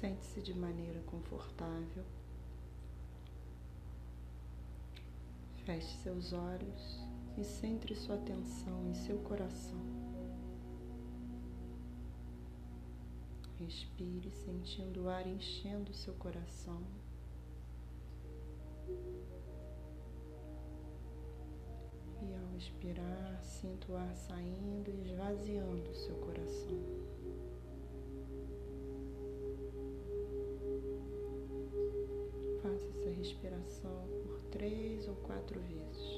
Sente-se de maneira confortável. Feche seus olhos e centre sua atenção em seu coração. Respire sentindo o ar enchendo seu coração. E ao expirar, sinta o ar saindo e esvaziando seu coração. respiração por três ou quatro vezes.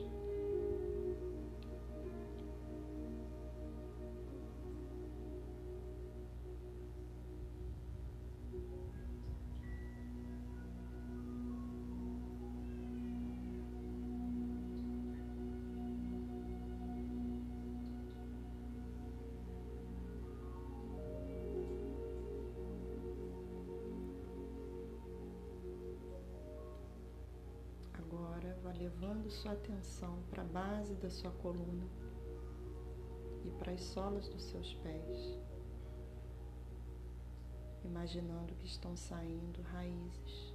Levando sua atenção para a base da sua coluna e para as solas dos seus pés, imaginando que estão saindo raízes.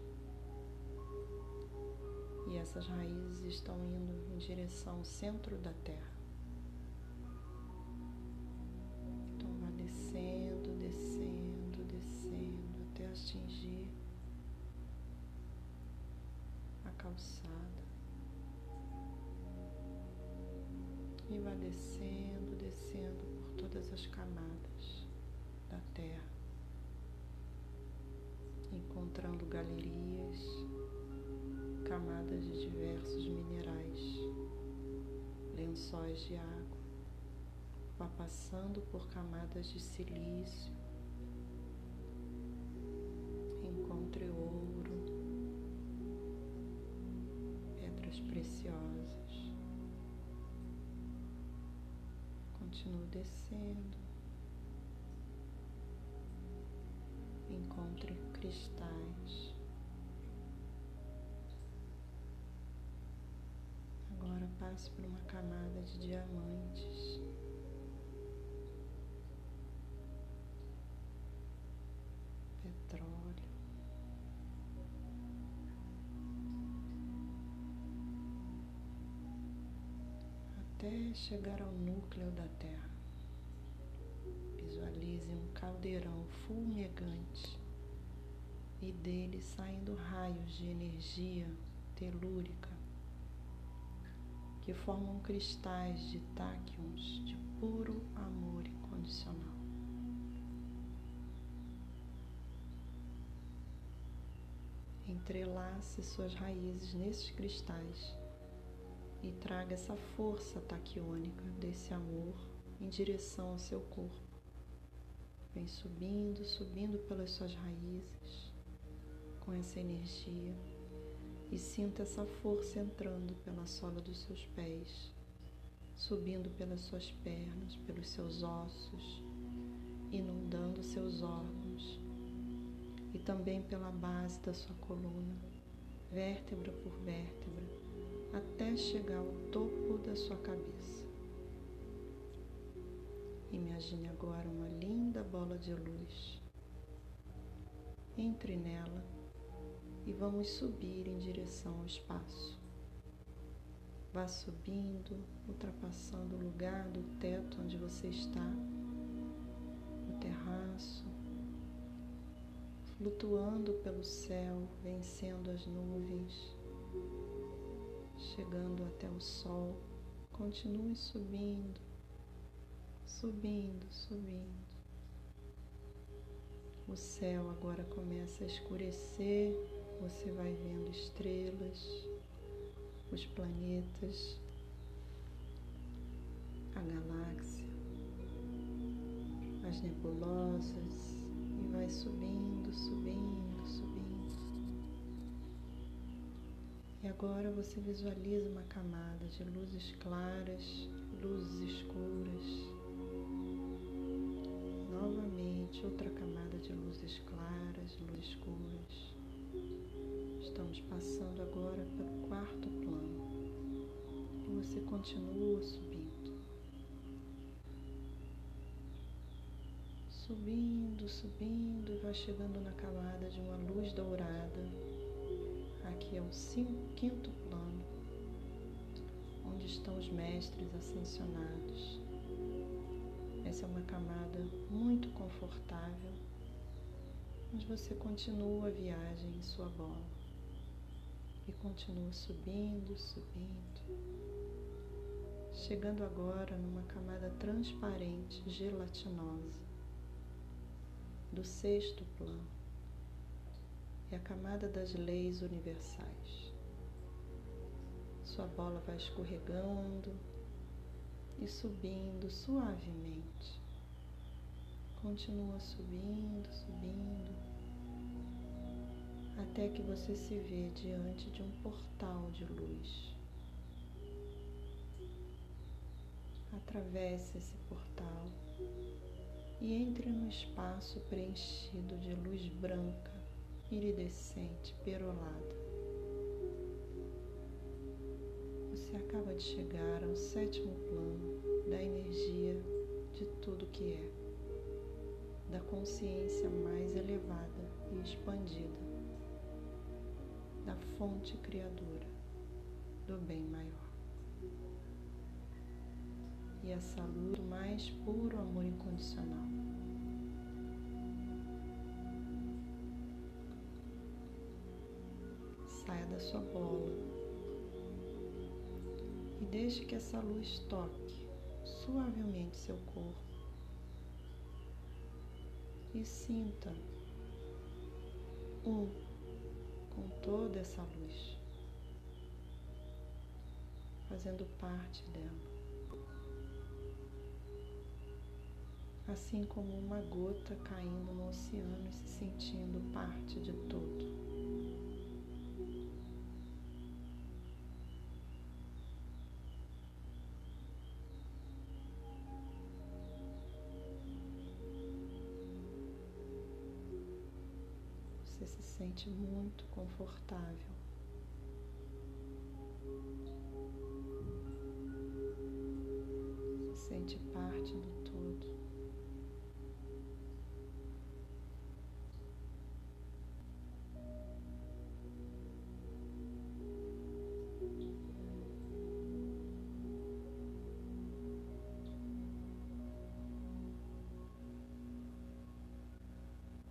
E essas raízes estão indo em direção ao centro da Terra. Descendo, descendo por todas as camadas da Terra, encontrando galerias, camadas de diversos minerais, lençóis de água, vá passando por camadas de silício, Continuo descendo. Encontre cristais. Agora passe por uma camada de diamantes. Até chegar ao núcleo da Terra. Visualize um caldeirão fumegante e dele saindo raios de energia telúrica que formam cristais de táquions de puro amor incondicional. Entrelace suas raízes nesses cristais e traga essa força taquiônica desse amor em direção ao seu corpo. Vem subindo, subindo pelas suas raízes com essa energia e sinta essa força entrando pela sola dos seus pés, subindo pelas suas pernas, pelos seus ossos, inundando seus órgãos e também pela base da sua coluna, vértebra por vértebra até chegar ao topo da sua cabeça. Imagine agora uma linda bola de luz. Entre nela e vamos subir em direção ao espaço. Vá subindo, ultrapassando o lugar do teto onde você está, o terraço, flutuando pelo céu, vencendo as nuvens chegando até o sol, continue subindo, subindo, subindo. O céu agora começa a escurecer, você vai vendo estrelas, os planetas, a galáxia, as nebulosas agora você visualiza uma camada de luzes claras, luzes escuras. Novamente, outra camada de luzes claras, luzes escuras. Estamos passando agora pelo quarto plano. E você continua subindo. Subindo, subindo, e vai chegando na camada de uma luz dourada Aqui é o quinto plano, onde estão os mestres ascensionados. Essa é uma camada muito confortável, onde você continua a viagem em sua bola e continua subindo, subindo, chegando agora numa camada transparente, gelatinosa, do sexto plano. É a camada das leis universais. Sua bola vai escorregando e subindo suavemente. Continua subindo, subindo até que você se vê diante de um portal de luz. Atravesse esse portal e entre no espaço preenchido de luz branca, iridescente, perolada. Você acaba de chegar ao sétimo plano da energia de tudo que é, da consciência mais elevada e expandida da fonte criadora do bem maior. E essa luz do mais puro amor incondicional. Da sua bola e deixe que essa luz toque suavemente seu corpo e sinta um com toda essa luz, fazendo parte dela. Assim como uma gota caindo no oceano e se sentindo parte de todo. Você se sente muito confortável